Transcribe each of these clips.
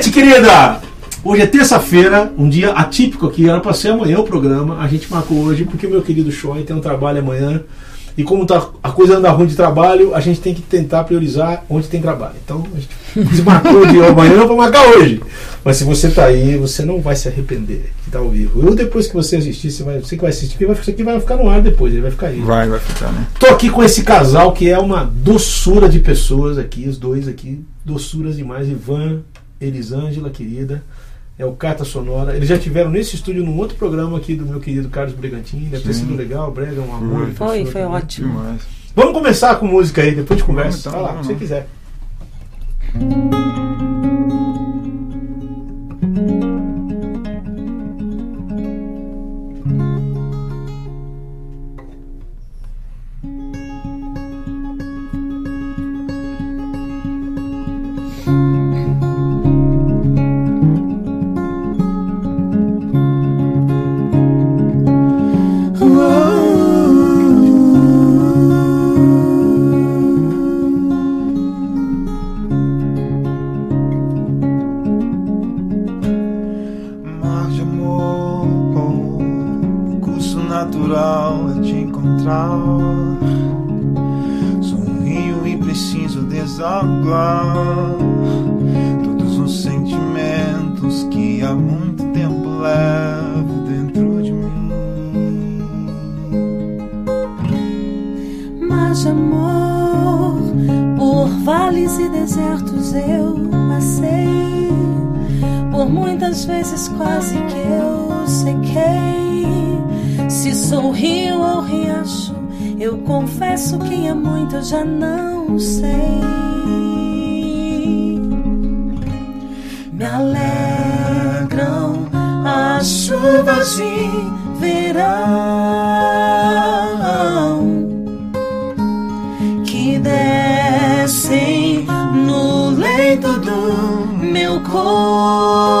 Gente querida, hoje é terça-feira, um dia atípico aqui, era para ser amanhã o programa, a gente marcou hoje porque meu querido Choi tem um trabalho amanhã. E como tá, a coisa anda ruim de trabalho, a gente tem que tentar priorizar onde tem trabalho. Então, a gente se marcou de amanhã para marcar hoje. Mas se você tá aí, você não vai se arrepender que tá ao vivo. Eu depois que você assistir, você, vai, você que vai assistir, vai, isso aqui vai ficar no ar depois, ele vai ficar aí. Vai, vai ficar, né? Tô aqui com esse casal que é uma doçura de pessoas aqui, os dois aqui, doçuras demais. Ivan, Elisângela, querida, é o Carta Sonora. Eles já tiveram nesse estúdio num outro programa aqui do meu querido Carlos Brigantini. Deve ter Sim. sido legal, Brega é um amor. Foi. Foi, foi ótimo. Demais. Vamos começar com música aí, depois de conversa. Vamos, então, Vai lá, vamos se você quiser. Sou um rio e preciso desaguar todos os sentimentos que há muito tempo levo dentro de mim. Mas amor, por vales e desertos eu passei. Por muitas vezes quase que eu sequei. Se sou rio ou riacho, eu confesso que há muito eu já não sei. Me alegram as chuvas de verão que descem no leito do meu coração,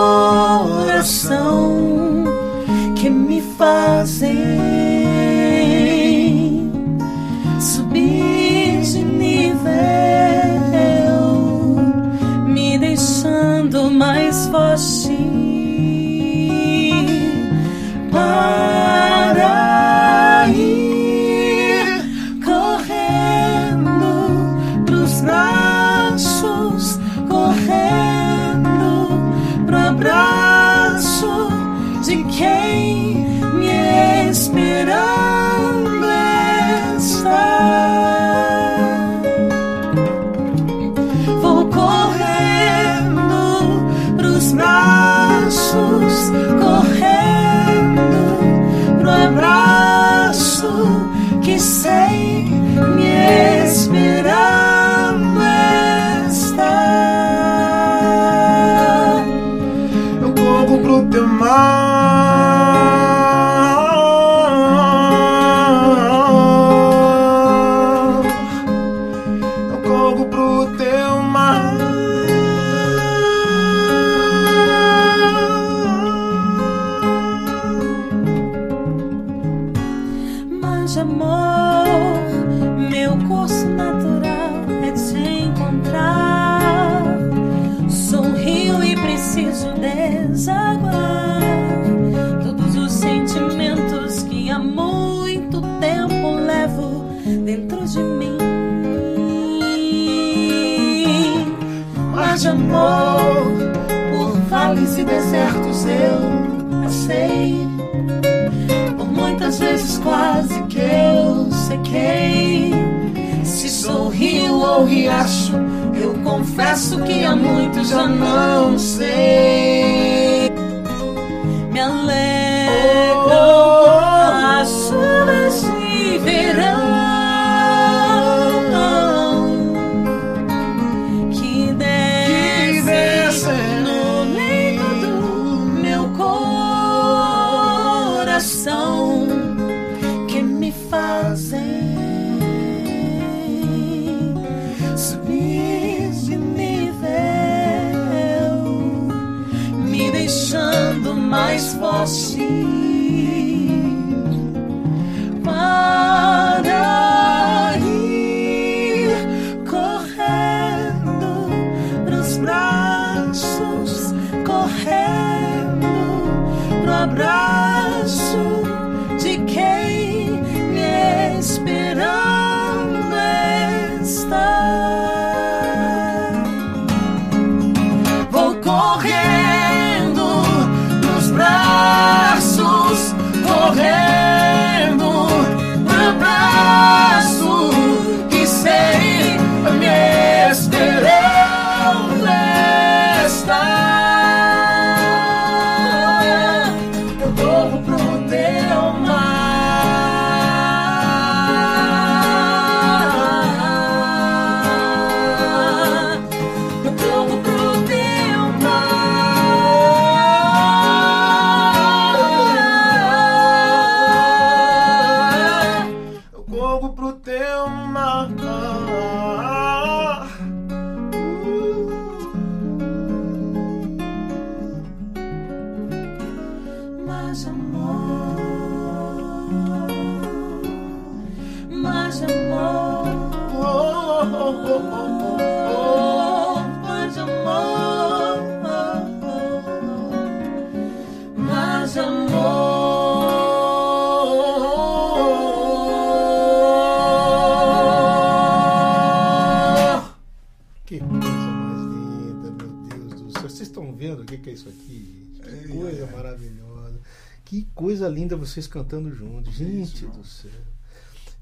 linda vocês cantando juntos. Gente Isso. do céu.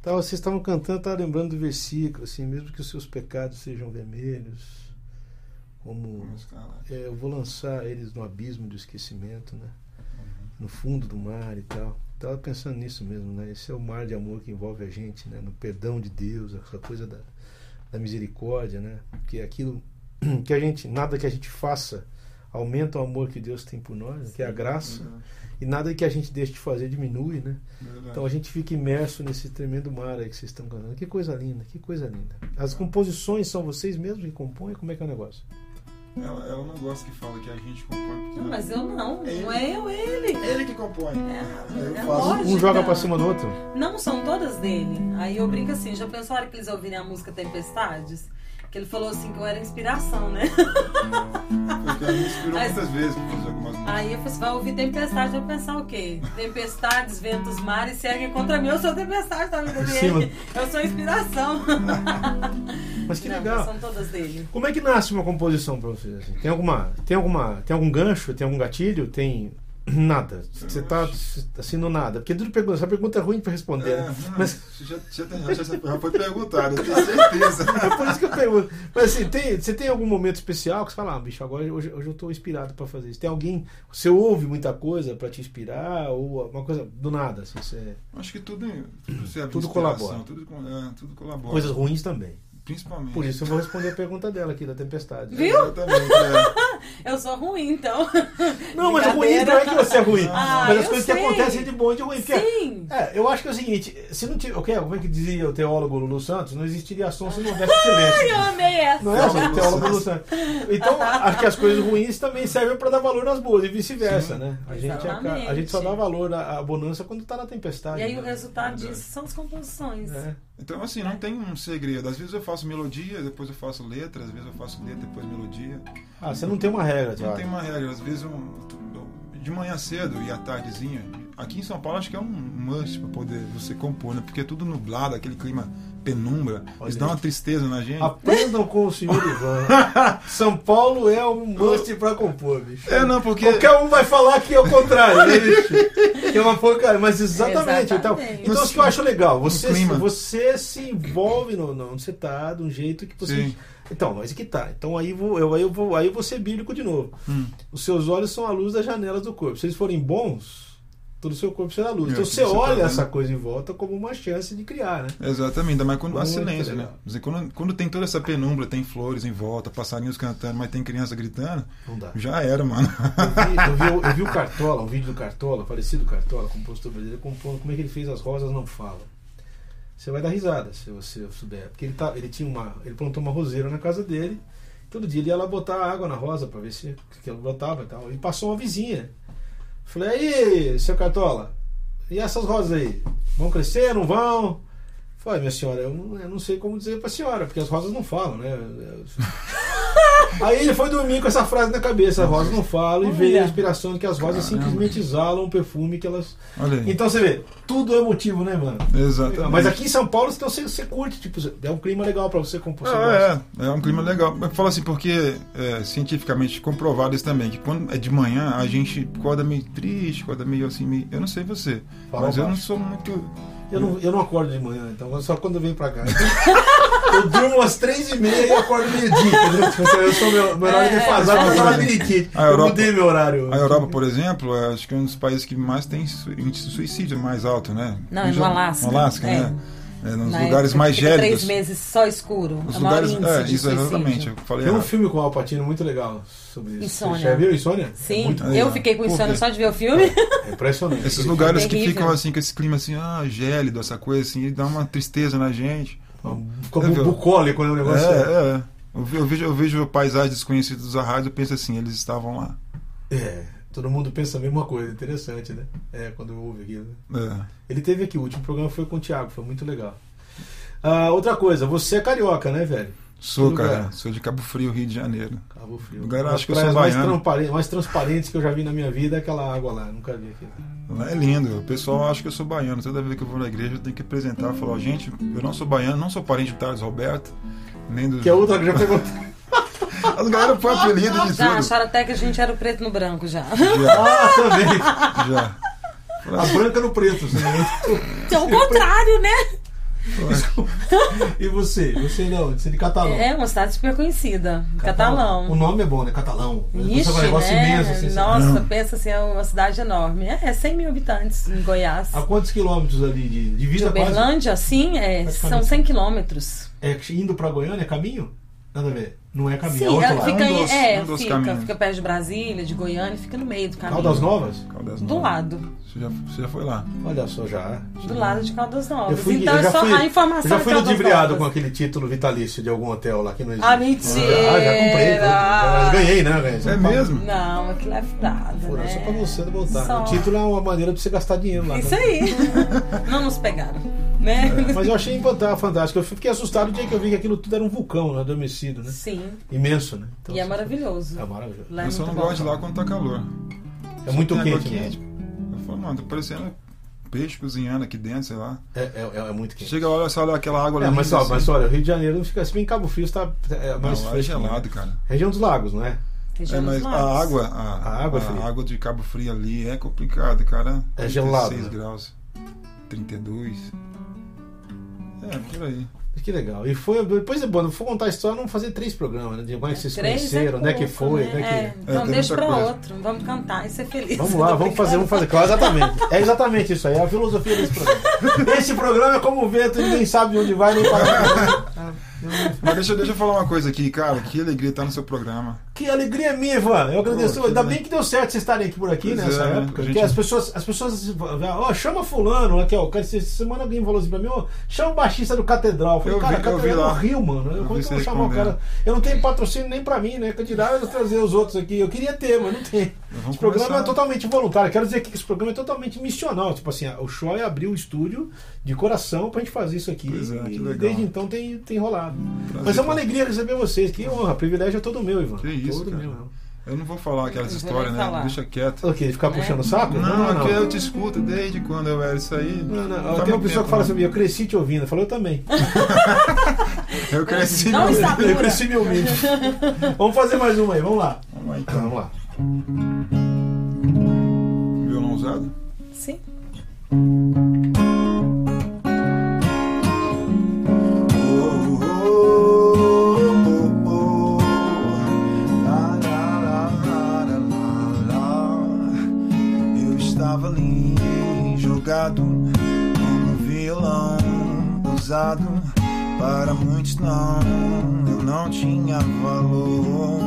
Então, vocês estavam cantando, estava lembrando do versículo, assim, mesmo que os seus pecados sejam vermelhos, como calar. é, eu vou lançar eles no abismo do esquecimento, né? No fundo do mar e tal. Estava pensando nisso mesmo, né? Esse é o mar de amor que envolve a gente, né? No perdão de Deus, essa coisa da, da misericórdia, né? Que é aquilo que a gente, nada que a gente faça aumenta o amor que Deus tem por nós, né? que é a graça, e nada que a gente deixe de fazer diminui, né? verdade. Então a gente fica imerso nesse tremendo mar aí que vocês estão cantando. Que coisa linda, que coisa linda. As composições são vocês mesmos que compõem? Como é que é o negócio? Ela, ela não gosta que fala que a gente compõe. Não, mas eu não, não é eu, ele. Ele que compõe. É, Eu é lógico. Um joga pra cima do outro? Não, são todas dele. Aí eu brinco assim, já hora que eles ouvirem a música Tempestades? Que ele falou assim que eu era inspiração, né? Porque ela me inspirou Mas- muitas vezes pra fazer algumas músicas. Aí eu falei assim, vai ouvir Tempestade, vai pensar o quê? Tempestades, ventos, mares seguem contra mim. Eu sou tempestade, tá amigo dele? Eu sou inspiração. Mas que Não, legal. São todas dele. Como é que nasce uma composição pra vocês? assim? Tem alguma, tem alguma, tem algum gancho? Tem algum gatilho? Tem nada? Você tá assim no nada? Porque tudo pergunta, essa pergunta é ruim pra responder. É, né? não, Mas já, já, tem- já, já foi perguntado, eu tenho certeza. é por isso que eu pergunto. Mas assim, tem, você tem algum momento especial que você fala, ah, bicho, agora hoje, hoje eu tô inspirado pra fazer isso? Tem alguém, você ouve muita coisa pra te inspirar ou uma coisa do nada, assim, você, Acho que tudo, tudo serve Tudo colabora. Tudo, é, tudo colabora. coisas ruins também. Principalmente. Por isso eu vou responder a pergunta dela aqui da tempestade. Viu? Exatamente. é. Eu sou ruim, então. Não, mas o ruim não é que você é ruim. Ah, mas as coisas sei. que acontecem de bom e de ruim. Porque, Sim. É, eu acho que é o seguinte, se não tiver, ok, como é que dizia o teólogo Lulu Santos, não existiria som se não houvesse silêncio. Ai, eu amei essa. Não é assim, teólogo Lulu Santos. Então, acho que as coisas ruins também servem para dar valor nas boas e vice-versa, né? A gente, Exatamente. a gente só dá valor à, bonança quando tá na tempestade. E aí né? o resultado disso são as composições. É. Então, assim, não tem um segredo. Às vezes eu faço melodia, depois eu faço letra, às vezes eu faço letra, depois melodia. Ah, você não tem uma regra, Não tem uma regra. Às vezes eu, de manhã cedo e à tardezinha. Aqui em São Paulo acho que é um must para poder você compor, né? Porque é tudo nublado, aquele clima penumbra. Olha Isso dá uma tristeza na gente. Aprendam com o senhor Ivan. São Paulo é um must pra compor, bicho. É, não, porque. Qualquer um vai falar que é o contrário, né, bicho? Que é uma porcaria, mas exatamente. Então, Exatamente. então isso que eu acho legal. Você, clima. você se envolve no, no onde você tá, de um jeito que você. Sim. Então, mas que tá. Então aí vou, eu, aí eu vou, aí eu vou ser bíblico de novo. Hum. Os seus olhos são a luz das janelas do corpo. Se eles forem bons, todo o seu corpo será luz. É, Então você tá olha vendo. essa coisa em volta como uma chance de criar, né? Exatamente, ainda mais quando há Muito silêncio, né? legal. Dizer, quando, quando tem toda essa penumbra, tem flores em volta, passarinhos cantando, mas tem criança gritando, Não dá. já era, mano. Eu vi, eu, vi, eu vi o Cartola, um vídeo do Cartola, falecido Cartola, compositor brasileiro, compondo como é que ele fez As Rosas Não Falam. Você vai dar risada se você souber. Porque ele, tá, ele tinha uma. Ele plantou uma roseira na casa dele. Todo dia ele ia lá botar água na rosa pra ver se que ela brotava e tal. E passou uma vizinha. Falei, aí, seu Cartola, e essas rosas aí? Vão crescer, não vão? Falei, minha senhora, eu não, eu não sei como dizer pra senhora, porque as rosas não falam, né? Aí ele foi dormir com essa frase na cabeça: as rosas não falam, e veio a inspiração de que as rosas Caramba. simplesmente exalam um perfume que elas. Então você vê, tudo é motivo, né, mano? Exatamente. Mas aqui em São Paulo então, você, você curte, tipo, é um clima legal pra você compor. gosta. É, é, é um clima legal. Eu falo assim, porque é cientificamente comprovado isso também, que quando é de manhã a gente acorda meio triste, acorda meio assim, meio. Eu não sei você, Fala mas eu não baixo. sou muito. Eu não, eu não acordo de manhã, então só quando eu venho pra cá. eu durmo às três e meia e acordo meio-dia, entendeu? Tipo, Eu sou meu, meu horário É, defasado, é. eu sou labirintite. A Eu mudei meu horário. A Europa, por exemplo, é, acho que é um dos países que mais tem índice de suicídio mais alto, né? Não, é no Alasca. No Alasca, É. né? É, nos Na lugares época mais gélidos. Três meses só escuro. Os é lugares. É, isso exatamente. Eu falei Tem um filme com o Alpatino muito legal sobre isso. Insônia. Você já viu Insônia? Sim, É muito eu ó. fiquei com insônia só de ver o filme. é impressionante. Esses lugares que ficam assim, com esse clima assim, ah, gélido, essa coisa assim, dá uma tristeza na gente. Como um bucólico, né? O É, negócio. é. Eu, ve- eu vejo, eu vejo paisagens desconhecidas da rádio, eu penso assim, eles estavam lá. É, todo mundo pensa a mesma coisa, interessante, né? É, quando eu aquilo. né? É. Ele teve aqui, o último programa foi com o Thiago, foi muito legal. Ah, outra coisa, você é carioca, né, velho? Sou, cara. Sou de Cabo Frio, Rio de Janeiro. Cabo Frio. Lugar, acho que eu sou mais, baiano. transparentes, mais transparentes que eu já vi na minha vida é aquela água lá, nunca vi aqui. Lá é lindo. O pessoal acha que eu sou baiano. Toda vez que eu vou na igreja, eu tenho que apresentar. Falar, gente, eu não sou baiano, não sou parente do Thales Roberto, nem do. Que é outra que já pegou. As galera põe apelido de Já tudo. acharam até que a gente era o preto no branco já. Já, ah, também. já. A branca no preto. assim, né? É o contrário, né? e você? Você não, você é de Catalão. É uma cidade super conhecida. Catalão. O nome é bom, né? Catalão. Ixi, Você vai um negócio né? imenso. Assim, Nossa, Não. pensa assim, é uma cidade enorme. É, é 100 mil habitantes em Goiás. A quantos quilômetros ali de, de De vida quase? Uberlândia, sim, é, são 100 quilômetros. É indo pra Goiânia, é caminho? Nada a ver. Não é caminho, é Sim, outro ela lado. fica, um dos- é, um dos fica, caminhos. fica perto de Brasília, de Goiânia, fica no meio do caminho. Caldas Novas? Caldas Do Novas. lado. Você já, você já foi lá. Olha só, já. Do lado de Caldas Novas. Eu, fui, então eu já é só fui, a informação eu já fui ludibriado com aquele título vitalício de algum hotel lá que não existe. Ah, mentira! Ah, já comprei. Eu ganhei, né? Ganhei. É mesmo? Não, aquilo é furado, Fura, né? Só pra você não voltar. Só. O título é uma maneira de você gastar dinheiro lá. Isso aí. Não nos pegaram, né? Mas eu achei fantástico. Eu fiquei assustado o dia que eu vi que aquilo tudo era um vulcão né, adormecido, né? Sim. Imenso, né? Então, E é maravilhoso. É maravilhoso. Lá é só não bom. gosto de lá quando tá calor. É muito quente, né? Eu falo, mano, tá parecendo peixe cozinhando aqui dentro, sei lá. É, é, é muito quente. Chega lá, olha só olha aquela água É, ali. mas, ó, assim. mas olha, o Rio de Janeiro não fica assim, bem Cabo Frio está é, Não, mais lá é fresco. gelado, cara. Região dos lagos, não é? Região É, mas a água, a, A água é fria. água de Cabo Frio ali é complicada, cara. É gelado, 36 né? graus, 32. É, por aí. Que legal. E foi, depois é bom, não for contar a história, vamos fazer três programas, né? De como é que vocês Três conheceram, é onde é que foi, né? né? É, que- então tem deixa pra coisa. outro. Vamos cantar e ser feliz. Vamos lá, vamos fazer, vamos fazer. Claro, exatamente. É exatamente isso aí, é a filosofia desse programa. Esse programa é como o vento, ninguém sabe de onde vai nem para. Mas deixa, deixa eu falar uma coisa aqui, cara. Que alegria estar no seu programa. Que alegria minha, Ivan. Eu agradeço. Pô, Ainda bem que deu certo vocês estarem aqui por aqui Pois nessa é, né? época. Gente- as pessoas, as pessoas, ó, chama fulano, aqui, ó. Essa semana alguém falou assim pra mim, ó, chama o baixista do Catedral. Eu falei, Eu cara, vi- Catedral é no Rio, mano. Eu, como é que eu vou você chamar o cara? Eu não tenho patrocínio nem pra mim, né? Que eu eu trazer os outros aqui. Eu queria ter, mas não tem. Esse programa começar. é totalmente voluntário. Quero dizer que esse programa é totalmente missional. Tipo assim, o Shoy abriu o estúdio de coração pra gente fazer isso aqui. É, e desde então tem, tem rolado. Prazer, Mas é uma alegria receber vocês. Que honra, privilégio é todo meu, Ivan. Que isso, todo cara. meu. Eu não vou falar aquelas Não histórias, né? Deixa quieto. O ficar Né? puxando o saco? Não, aqui eu te escuto desde quando eu era isso aí. Não, não. Faz Tem uma pessoa tempo, que fala né? assim, eu cresci te ouvindo. Eu falei, eu também. Eu cresci. Não no- está Eu cresci me ouvindo. vamos fazer mais uma aí, vamos lá. Vamos lá então. Vamos lá. Violão usado? Sim. Jogado como violão usado. Para muitos não, eu não tinha valor.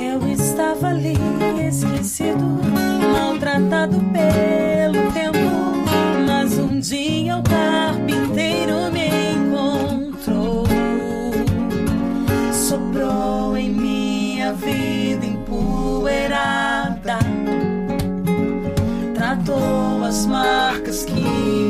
Eu estava ali esquecido, maltratado pelo as marcas que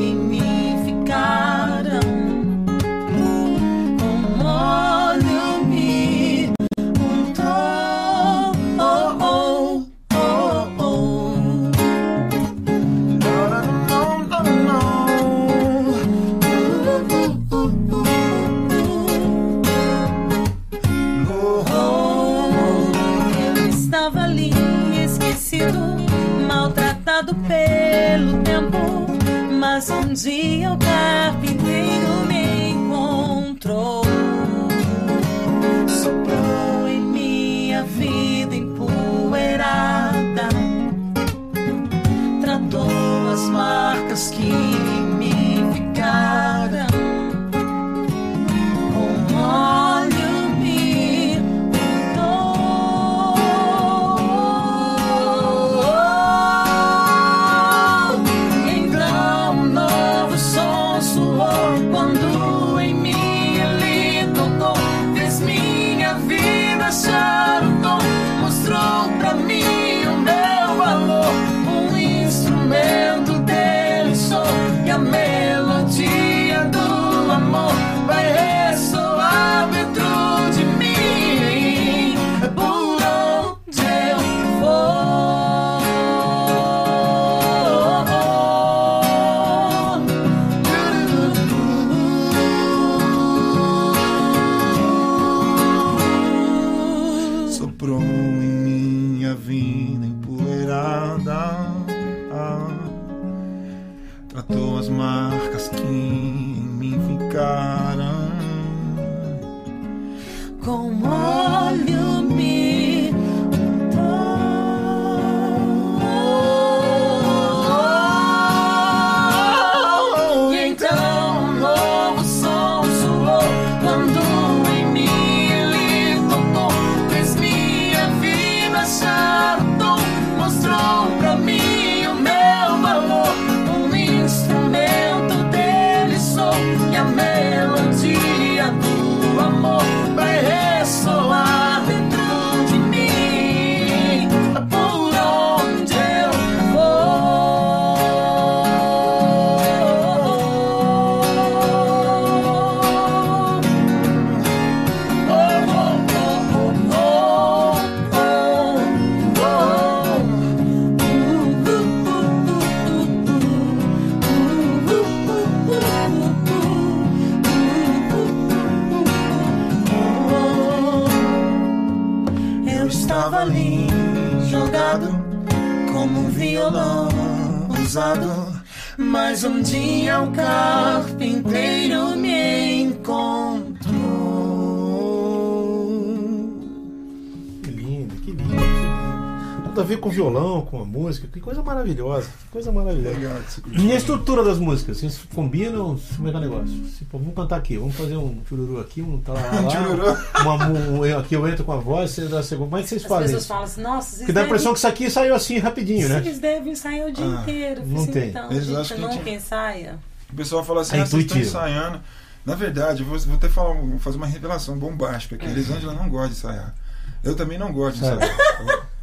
ver com violão, com a música, que coisa maravilhosa, que coisa maravilhosa. Legal, E a estrutura das músicas, vocês combinam? Como é que é o negócio? Se, pô, vamos cantar aqui, vamos fazer um chururu aqui, um tá lá, Chururu. uma, um, eu- aqui eu entro com a voz, você dá a segunda. Como é que vocês As fazem pessoas isso? falam assim, nossa, vocês Porque dá a impressão que isso aqui saiu assim rapidinho, né? Vocês devem ensaiar o dia Ah, inteiro. Não falei, tem. Então, Eles gente, acham que nunca gente- ensaia. O pessoal fala assim, É ah, vocês estão intuitivo. ensaiando. Na verdade, eu vou, vou até falar, um- fazer uma revelação bombástica aqui. Elisângela não gosta de ensaiar. Eu também não gosto de ensaiar.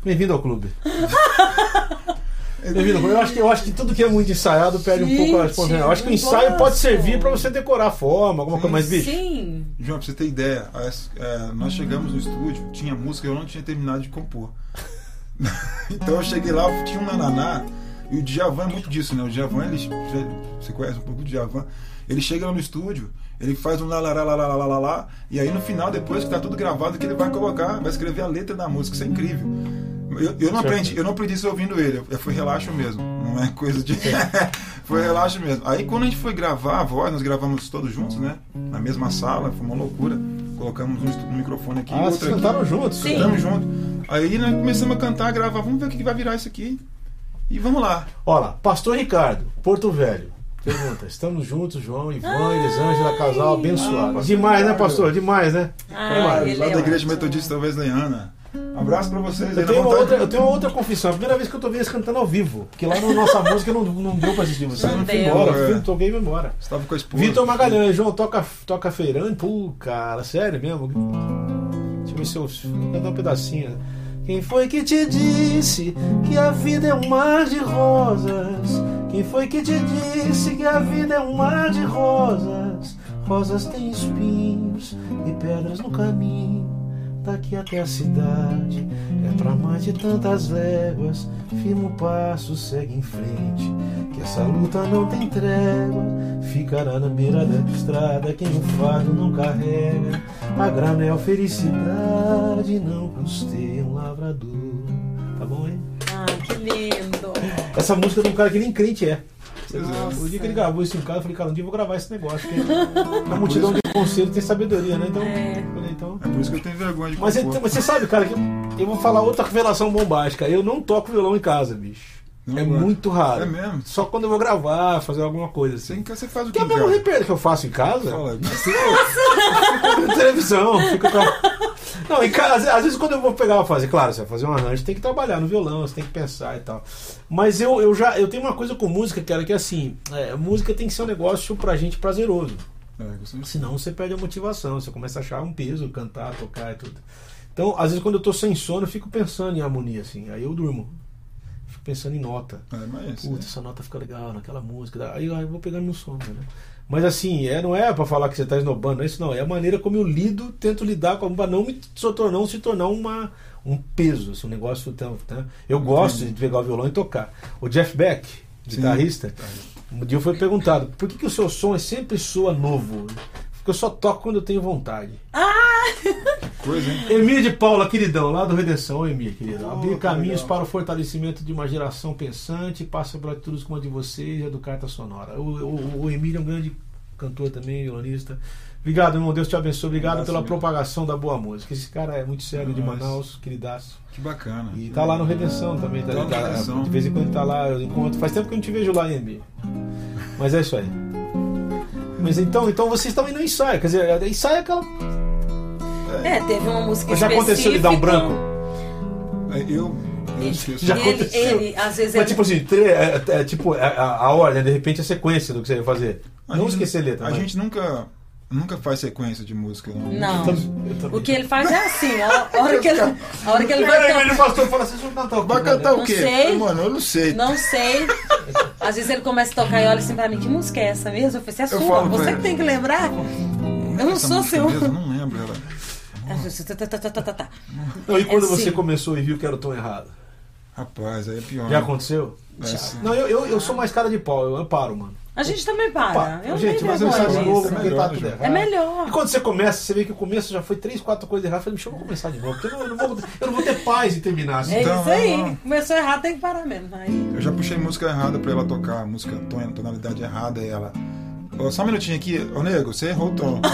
Bem-vindo ao clube. Bem-vindo. Eu acho, que, eu acho que tudo que é muito ensaiado perde gente, um pouco a responsabilidade. Eu acho que o ensaio gosto. pode servir para você decorar a forma, alguma coisa mais bicho. Sim. João, pra você ter ideia, é, nós chegamos no estúdio, tinha música, eu não tinha terminado de compor. então eu cheguei lá, tinha um nananá. E o Djavan é muito disso, né? O Djavan, ele, você conhece um pouco o Djavan, ele chega lá no estúdio, ele faz um lá, e aí no final, depois que tá tudo gravado, que ele vai colocar, vai escrever a letra da música, isso é incrível. Eu, eu não aprendi, eu não aprendi isso ouvindo ele, eu- foi relaxo mesmo, não é coisa de. foi relaxo mesmo. Aí quando a gente foi gravar a voz, nós gravamos todos juntos, né? Na mesma sala, foi uma loucura. Colocamos um, um microfone aqui, Ah, vocês outro aqui. cantaram juntos? Sim. Cantamos junto. Aí nós começamos a cantar, gravar, vamos ver o que vai virar isso aqui. E vamos lá. Olha lá, Pastor Ricardo, Porto Velho. Pergunta, estamos juntos, João, Ivan, Elisângela, casal abençoado. Demais, né, pastor? Demais, né? Ah, Demais. lá é da Igreja ótimo. Metodista Wesleyana. Um abraço pra vocês. Eu tenho, uma outra, eu tenho uma outra confissão. A primeira vez que eu tô vendo eles cantando ao vivo. Porque lá na nossa música não, não deu pra assistir vocês. Não fui deu. embora, É. toquei e fui embora. Você tava com a esposa. Vitor Magalhães, João, toca, toca feirante. Pô, cara, sério mesmo? Deixa eu ver se eu vou cantar um pedacinho. Quem foi que te disse que a vida é um mar de rosas? Quem foi que te disse que a vida é um mar de rosas? Rosas têm espinhos e pedras no caminho. Daqui até a cidade é pra mais de tantas léguas. Firma o passo, segue em frente. Que essa luta não tem trégua. Ficará na beira da estrada quem o fardo não carrega. A granel felicidade não custeia um lavrador. Tá bom, hein? Ah, que lindo. Essa música é de um cara que nem crente é. O dia que ele gravou isso em casa, eu falei, cara, um dia eu vou gravar esse negócio. Porque na multidão de conselho tem sabedoria, né? Então, É. eu falei, então. É por isso que eu tenho vergonha de Mas compor. então, você sabe, cara, que eu vou falar outra revelação bombástica. Eu não toco violão em casa, bicho. Não é gosta? muito raro. É mesmo? Só quando eu vou gravar, fazer alguma coisa assim. em casa você faz o Que que é o mesmo repertório que eu faço em casa. Fala. Fica na televisão, a... Não, em casa, às vezes quando eu vou pegar fazer, claro, você vai fazer um arranjo, tem que trabalhar no violão, você tem que pensar e tal. Mas eu, eu já eu tenho uma coisa com música, cara, que é assim, é, música tem que ser um negócio pra gente prazeroso. É, Senão você perde a motivação, você começa a achar um peso, cantar, tocar e tudo. Então, às vezes quando eu tô sem sono, eu fico pensando em harmonia, assim, aí eu durmo. Pensando em nota. É, mas Putz, essa nota fica legal naquela música. Aí aí eu vou pegando no sono, né? Mas assim, é, não é pra falar que você tá esnobando, não é isso não. É a maneira como eu lido, tento lidar com pra não me se tornar, não se tornar uma, um peso, assim, um negócio. Tão, né? Eu gosto de pegar o violão e tocar. O Jeff Beck, Sim. guitarrista, um dia foi perguntado por que, que o seu som é sempre soa novo? Porque eu só toco quando eu tenho vontade. coisa, hein? Emília de Paula, queridão, lá do Redenção, Emília, querida. Oh, Abrir caminhos legal. para o fortalecimento de uma geração pensante, passa por atitudes como a de vocês e a do Carta Sonora. O, o, o Emílio é um grande cantor também, violonista. Obrigado, irmão. Deus te abençoe. Obrigado pela propagação da boa música. Esse cara é muito sério de Nossa. Manaus, queridaço. Que bacana. E tá lá no Redenção também. Tá, Tá no tá- Redenção. de vez em quando tá lá, eu encontro. Faz tempo que eu não te vejo lá, Emílio. Mas é isso aí. Mas então, então vocês também não ensaiam. Quer dizer, ensaia é aquela. É, teve uma música Já aconteceu de dar um branco? É, eu. Já ele, aconteceu. ele, às vezes, Mas ele... tipo assim, tre- é, é, tipo, é a, a ordem, de repente a sequência do que você ia fazer. A não gente- esquecer letra. A mas- gente nunca, nunca faz sequência de música. Não. Não. Eu eu. O que ele faz é assim, a a hora que ele, a hora que ele Peraí, vai mas o pastor fala assim, "Vocês vão cantar o quê, Vai cantar né?" o quê? Não sei. Mano, eu não sei. Não sei. Às vezes ele começa a tocar e olha assim pra mim, que música é essa mesmo? Eu falei, é sua, você ele. que tem que lembrar. Eu não sou seu. mesmo, eu não lembro ela. Não, e quando É, você sim. começou e viu que era o tom errado? Rapaz, aí é pior. Já né? aconteceu? É. Não, eu, eu, eu sou mais cara de pau, eu, eu paro, mano. A gente também para. Eu gente, mas eu saio de novo É porque melhor, tá tudo né, errado. É melhor. E quando você começa, você vê que o começo já foi três, quatro coisas erradas. Eu falei, deixa eu começar de novo, porque eu não, vou, eu não vou ter paz em terminar assim. É Então, isso aí. não. Começou errado, tem que parar mesmo. Aí, Eu já puxei música errada pra ela tocar, música ton- tonalidade errada e ela. Ô, só um minutinho aqui, ô nego, você errou o tom.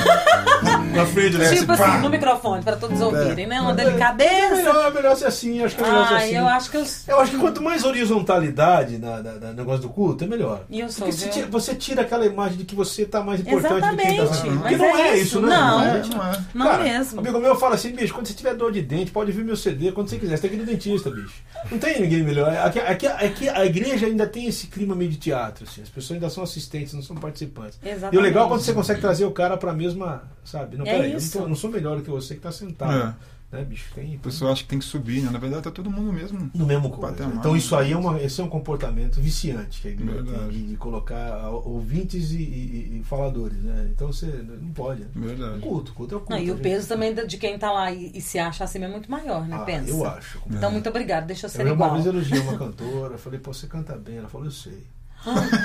Na frente, né? tipo assim, no microfone, para todos ouvirem, né? Uma É delicadeza. melhor, é melhor ser assim, acho que é melhor ser assim. eu acho que eu. Eu acho que quanto mais horizontalidade na, na- na- no negócio do culto, é melhor. E eu sou, Porque tira, você tira aquela imagem de que você tá mais importante do que quem tá Exatamente, Porque não é é isso, né? não. É, gente- não é. Não Cara, mesmo. Amigo meu fala assim, bicho, quando você tiver dor de dente, pode vir meu CD quando você quiser. Você tem que ir no dentista, bicho. Não tem ninguém melhor. Aqui, aqui, aqui a igreja ainda tem esse clima meio de teatro, assim. As pessoas ainda são assistentes, não são participantes. Exatamente. E o legal é quando você consegue trazer o cara pra mesma, sabe? Não, É peraí, eu não, isso. tô- eu não sou melhor do que você que tá sentado. Né, bicho? Tem, O pessoal acha que tem que subir, né? Na verdade tá todo mundo mesmo. no mesmo. Patamar. Então isso aí é, uma, esse é um comportamento viciante que a igreja tem Verdade. de, de colocar ah, ouvintes e, e- e faladores, né? Então você não pode. Verdade. Culto, culto é o culto. Não, e o gente. peso também de quem tá lá e, e se acha assim é muito maior, né? Ah, Pensa. eu acho. Então, muito obrigada. Deixa eu ser Eu uma igual. vez elogiei uma cantora, falei, pô, você canta bem. Ela falou, eu sei.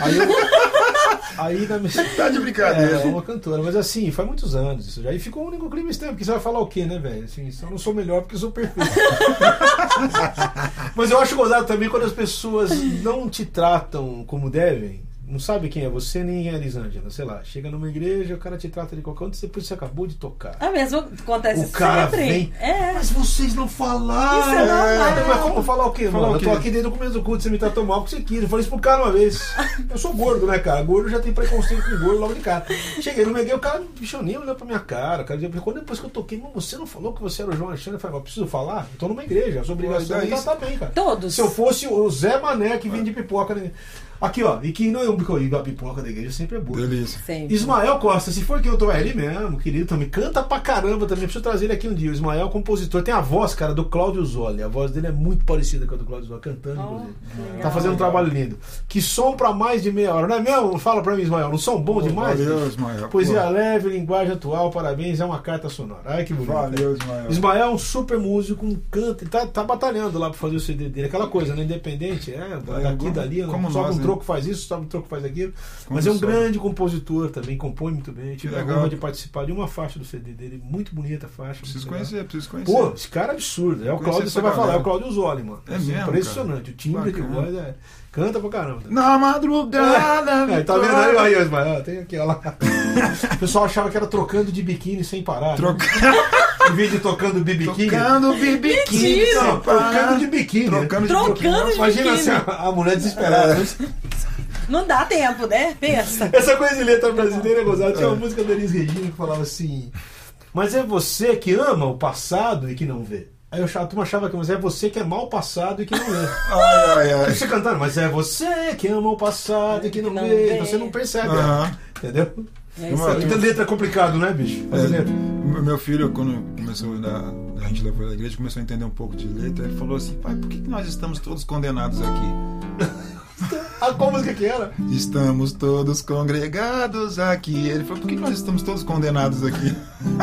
aí, eu, aí na minha. Tá de brincadeira. É, uma cantora, mas assim, faz muitos anos isso já. E ficou um único clima tempo, porque você vai falar o quê, né, velho? Assim, eu não sou melhor porque eu sou perfeito. mas eu acho gozado também quando as pessoas não te tratam como devem. Não sabe quem é você nem é a Elisângela, sei lá. Chega numa igreja, o cara te trata de qualquer coisa, depois você acabou de tocar. É mesmo, acontece O cara sempre. vem. É. Mas vocês não falaram. Isso é normal. Mas como falar o quê, Falar mano? o quê? Eu tô aqui desde o começo do culto, você me tratou mal porque você quis. Eu falei isso pro cara uma vez. Eu sou gordo, né, cara? Gordo já tem preconceito com gordo logo de cara. Cheguei no Meguei, o cara, bicho, nem olhou pra minha cara. Cara, quando depois que eu toquei, mas você não falou que você era o João Alexandre? Eu falei, mas eu preciso falar? Eu tô numa igreja, a sua obrigação tratar bem, cara. Todos. Se eu fosse o Zé Mané que vende pipoca. Né? Aqui, ó, e que não é um bicoído, a pipoca da igreja sempre é boa. Delícia. Sempre. Ismael Costa, se for que eu tô ele mesmo, querido, também canta pra caramba também. Preciso trazer ele aqui um dia. O Ismael é compositor, tem a voz, cara, do Cláudio Zoli. A voz dele é muito parecida com a do Cláudio Zoli, cantando, Oh, inclusive. Tá fazendo um trabalho lindo. Que som pra mais de meia hora, não é mesmo? Fala pra mim, Ismael, não som bom demais? Valeu? Ismael. Poesia Pô. leve, linguagem atual, parabéns, é uma carta sonora. Ai que bonito. Valeu, Ismael. Ismael é um super músico, um canto, ele tá, tá batalhando lá pra fazer o CD dele. Aquela coisa, né? Independente, é, daqui, dali, como só nós, com né? Troco faz isso, o troco faz aquilo. Quando Mas é um sobe. grande compositor também, compõe muito bem. Tive a honra de participar de uma faixa do CD dele, muito bonita a faixa. Preciso muito legal. conhecer, preciso conhecer. Pô, esse cara é absurdo. É o Conhecer Cláudio, você vai falar, é galera. o Cláudio Zoli, mano. É mesmo, Impressionante. O timbre de Bacana. voz é. Canta pra caramba. Na madrugada. É, tá vendo aí, aí, Osmar? Tem aqui, ó lá. O pessoal achava que era trocando de biquíni sem parar. né? De tocando de biquíni. Trocando bibiquini. Mentira! Não, trocando de biquíni. né? Trocando de Trocando de Imagina biquíni. assim, a, a mulher desesperada. né? Não dá tempo, né? Pensa. Essa coisa de letra brasileira é gozada. Tinha uma música da Elis Regina que falava assim: Mas é você que ama o passado e que não vê. Aí eu achava- a turma achava que mas é você que ama o passado e que não vê. Ai, ai, ai. Você cantando, mas é você que ama o passado e que não, Não vê. vê. Você não percebe. Aham. Entendeu? É. Então letra é complicado, né, bicho? Fazer É, letra. meu filho, quando começou na, a gente levou ele à igreja, começou a entender um pouco de letra. Ele falou assim: pai, por que que nós estamos todos condenados aqui? Ah, qual música que era? Estamos todos congregados aqui. Ele falou: por que que nós estamos todos condenados aqui?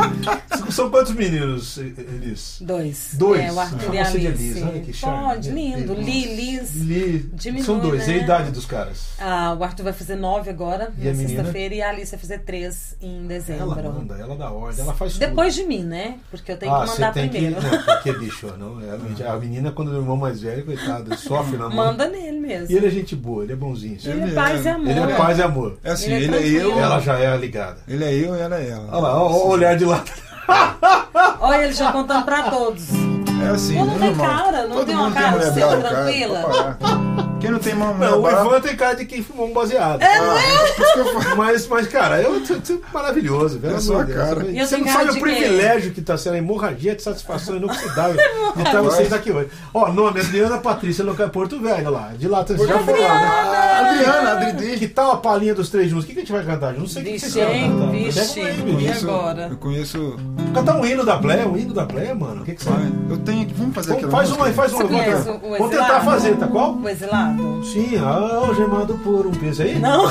São quantos meninos, Elis? Dois. Dois? É, o Arthur Ah, e a de Alice. Liz, olha que. Pode, lindo. Li, Liz. Li. Diminui, São dois. E a né? idade dos caras? Ah, o Arthur vai fazer nove agora, E a na sexta-feira, e a Alice vai fazer três em dezembro. Ela manda, ela dá ordem, ela faz tudo. Depois de mim, né? Porque eu tenho ah, que você mandar tem primeiro. que. Não, porque bicho, não. é, a menina, quando o irmão mais velho, coitado, sofre na mão. Manda nele mesmo. E ele é gente boa, ele é bonzinho. Ele Ele é paz e amor. Ele é paz e amor. É assim, Ele é ele é, eu. Ela já é a ligada. Ele é eu e ela é ela. Olha lá, ó o olhar de lá. Olha, ele já contando pra todos. É assim, Pô, não tem cara, não Todo tem uma cara mulher seu brava, cara. Quem não tem mão mulher Não, o brava- Ivan tem cara de quem fumou um baseado. É, não é? Por isso que eu falo. Mas, mas, cara, eu tô, tô maravilhoso. pelo É sua Deus. cara. Eu Você não sabe o privilégio que tá sendo a hemorragia de satisfação inoxidável de estar vocês aqui hoje. Ó, nome Adriana Patrícia Loca Porto Velho lá. De lá, você já foi lá, né? Adriana, Adridi. Que tal a palhinha dos três juntos? O que, que a gente vai cantar? Eu não sei o que vocês querem. Vixe. E agora? Eu conheço. Cantar um hino da Pleia, um hino da Pleia, mano. O que, que você Vai, Eu tenho. Vamos fazer Faz uma aí, faz uma. Vamos tentar. fazer, tá qual? O exilado? Sim, algemado por um peso aí? Não.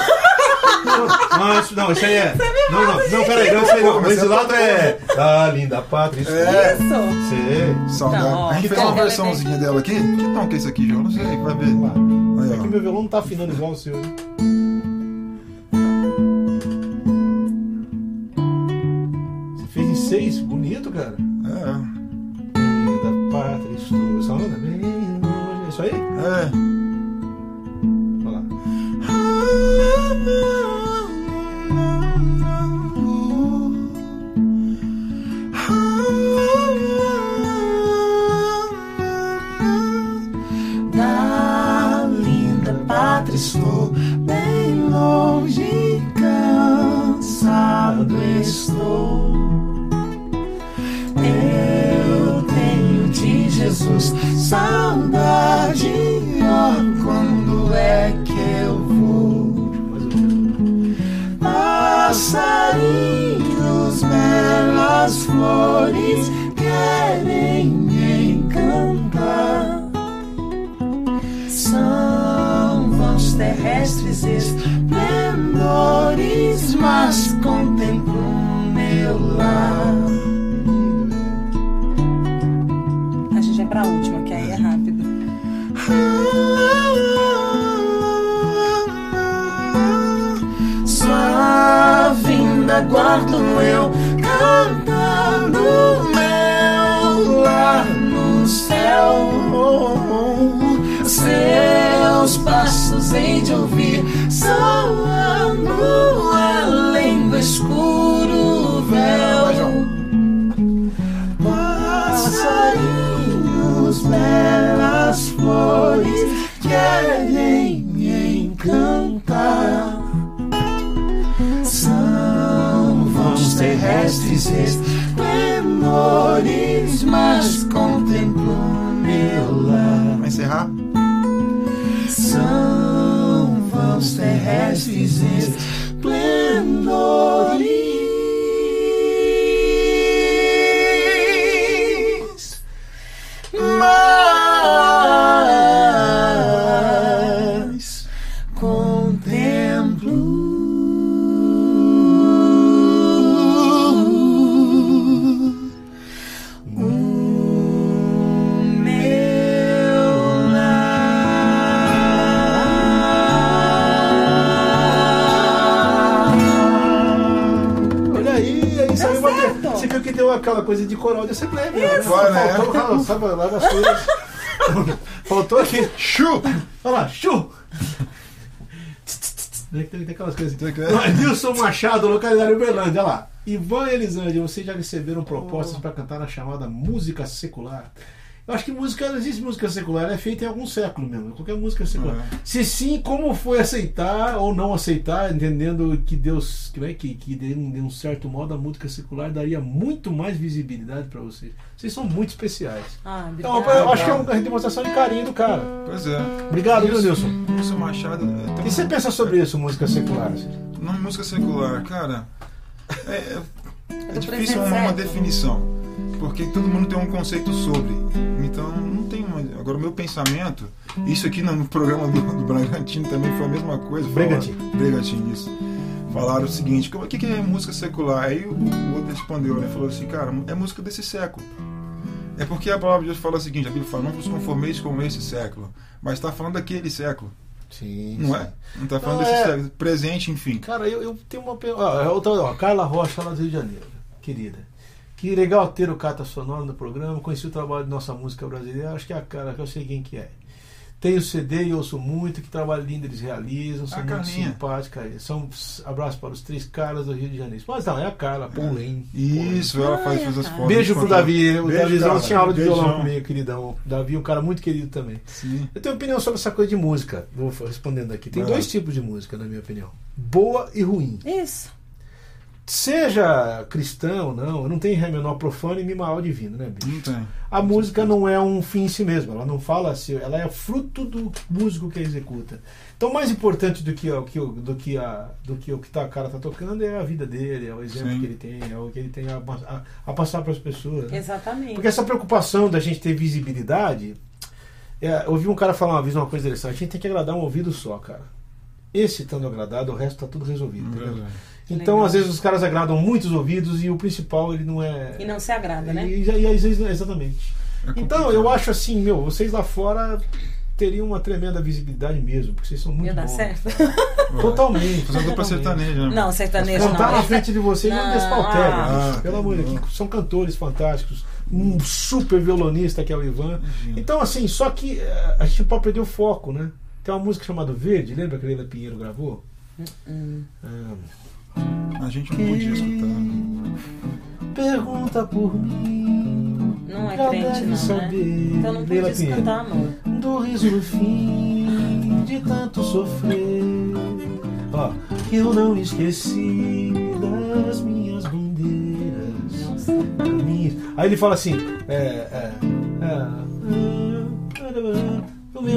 Não, isso, não, isso aí é. Não, não, não, peraí, não, isso aí não. O exilado é. Da linda pátria. Isso. É. Isso. Saudade. Não, ó, a gente fez uma versãozinha dela aqui. Que tom que é esse aqui, João? Não sei, vai ver. Aí, É que meu violão não tá afinando igual o seu. Você fez em seis? Bonito, cara. É. Linda pátria, estou. Essa onda bem. É isso aí? É. Da flores querem me encantar. São vãos terrestres esplendores, mas contemplam meu lar. A gente vai pra última, que aí é rápido. Sua vinda guardo eu Seus passos hei de terrestres coisa de coral de assembleia. né? Vai, né? Faltou, sabe, lá das coisas. Faltou aqui. Chu! Olha lá, chu! Né, que Tem aquelas coisas assim. Nilson Machado, localidade Uberlândia, olha lá. Ivan e Elisângela, vocês já receberam propostas para cantar na chamada música secular? Eu acho que música, não existe música secular, ela é feita em algum século mesmo. Qualquer música secular. É. Se sim, como foi aceitar ou não aceitar, entendendo que Deus, que, né, que, que de, um, de um certo modo a música secular daria muito mais visibilidade para vocês. Vocês são muito especiais. Ah, Então, eu acho que é uma demonstração de carinho do cara. Pois é. Obrigado, viu, Nilson- Nilson? Machado. é, O tem que você pensa sobre isso, música secular? Na música secular, cara, é, é- é difícil uma, uma definição. Porque todo mundo tem um conceito sobre. Então, não tem uma. Agora, o meu pensamento, isso aqui no programa do, do Bragantino também foi a mesma coisa. Bragantino. Falaram- Bragantino, isso. Falaram o seguinte: o que, que é música secular? Aí o, o outro respondeu, né? Falou assim, cara, é música desse século. É porque a palavra de Deus fala o seguinte: a Bíblia fala, não vos conformeis com esse século. Mas está falando daquele século. Sim. Não é? Não está falando Não, desse é. século. Presente, enfim. Cara, eu, eu tenho uma pergunta. Ah, ó, Carla Rocha, lá do Rio de Janeiro, querida. Que legal ter o Cata Sonora no programa. Conheci o trabalho de nossa música brasileira. Acho que é a cara, que eu sei quem que é. Tenho CD e ouço muito. Que trabalho lindo eles realizam. São A muito Carlinha. simpáticas. São abraço para os três caras do Rio de Janeiro. Mas não, é a Carla, Paul Lane. Isso, ela faz, Ai, faz as cara. fotos. Beijo pro Davi. O Davizão tinha aula de violão Beijão. comigo, queridão. O Davi é um cara muito querido também. Sim. Eu tenho opinião sobre essa coisa de música. Vou respondendo aqui. Tem dois tipos de música, na minha opinião: boa e ruim. Isso. Seja cristão ou não, não tem ré menor profano e mi maior divino, né, bicho? Não tem. A música não é um fim em si mesma, ela não fala assim, ela é fruto do músico que a executa. Então, mais importante do que, o- que o- do que, a, do que o que tá, o cara tá tocando é a vida dele, é o exemplo Sim. que ele tem, é o que ele tem a, a- a passar para as pessoas. né? Exatamente. Porque essa preocupação da gente ter visibilidade. É, ouvi um cara falar uma vez uma coisa interessante: a gente tem que agradar um ouvido só, cara. Esse estando agradado, o resto tá tudo resolvido. entendeu? Verdade. Então, Legal. às vezes, os caras agradam muitos ouvidos e o principal ele não é. E não se agrada, né? E, e, às vezes, exatamente. É Então, eu acho assim, meu, vocês lá fora teriam uma tremenda visibilidade mesmo, porque vocês são muito Ia dar bons. certo. cara. Totalmente. Fazer dupla totalmente. sertaneja. né? Não, sertanejo Cantar não. na frente de vocês não, Não, despautério. ah. Pelo amor de Deus, são cantores fantásticos. Um super violonista que é o Ivan. Imagina. Então, assim, só que eh, a gente pode perder o foco, né? Tem uma música chamada Verde, lembra que a Leila Pinheiro gravou? Hum. Ah, A gente não podia escutar. pergunta por mim. Não é crente, não, saber. né? Então não podia escutar, amor. do riso no fim de tanto sofrer. Ó, que eu não esqueci das minhas bandeiras. Nossa. caminhos. Aí ele fala assim: é, é, é,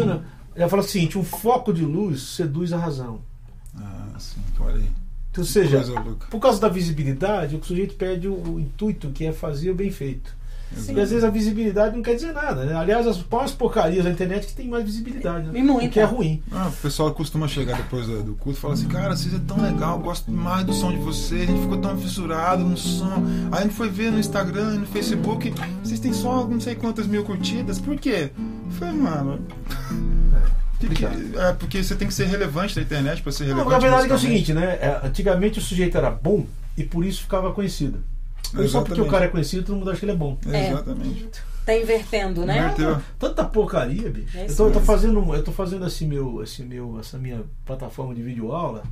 não. Ele fala o seguinte: um foco de luz seduz a razão. Ah, sim. Olha aí. Ou seja, por causa da visibilidade, o sujeito perde o, o intuito que é fazer o bem feito. Sim. E às vezes a visibilidade não quer dizer nada. Né? Aliás, as maiores porcarias da internet que tem mais visibilidade. Né? E muita. O que é ruim. Ah, o pessoal costuma chegar depois do, do culto e falar assim, cara, vocês é tão legal, gosto mais do som de vocês, a gente ficou tão fissurado no som. Aí a gente foi ver no Instagram e no Facebook, vocês têm só não sei quantas mil curtidas, por quê? Foi, mano. Porque, é, porque você tem que ser relevante na internet pra ser Não, relevante. na verdade é, que é o seguinte, né? É, Antigamente o sujeito era bom e por isso ficava conhecido. Não só porque o Exatamente. cara é conhecido, todo mundo acha que ele é bom. É. Exatamente. Tá invertendo, né? Inverteu. Tanta porcaria, bicho. É eu, tô, eu tô fazendo, eu tô fazendo esse meu, esse meu, essa minha plataforma de vídeo aula.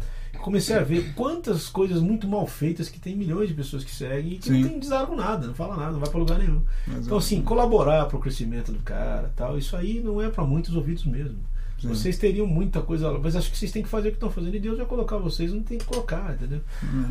Comecei a ver quantas coisas muito mal feitas que tem milhões de pessoas que seguem e que Sim. não tem desargo nada, não fala nada, não vai pra lugar nenhum. Exatamente. Então, assim, colaborar pro crescimento do cara tal, isso aí não é pra muitos ouvidos mesmo. Sim. Vocês teriam muita coisa lá, mas acho que vocês têm que fazer o que estão fazendo e Deus vai colocar vocês, não tem que colocar, entendeu?